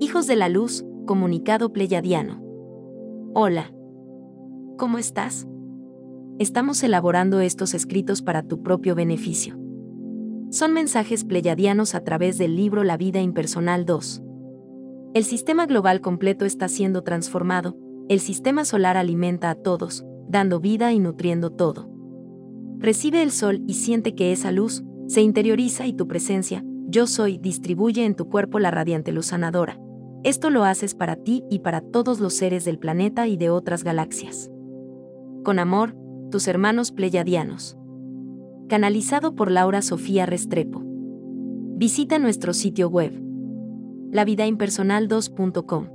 Hijos de la Luz, Comunicado Pleyadiano. Hola. ¿Cómo estás? Estamos elaborando estos escritos para tu propio beneficio. Son mensajes pleyadianos a través del libro La vida impersonal 2. El sistema global completo está siendo transformado, el sistema solar alimenta a todos, dando vida y nutriendo todo. Recibe el sol y siente que esa luz se interioriza y tu presencia, yo soy, distribuye en tu cuerpo la radiante luz sanadora. Esto lo haces para ti y para todos los seres del planeta y de otras galaxias. Con amor, tus hermanos pleyadianos. Canalizado por Laura Sofía Restrepo. Visita nuestro sitio web lavidaimpersonal2.com.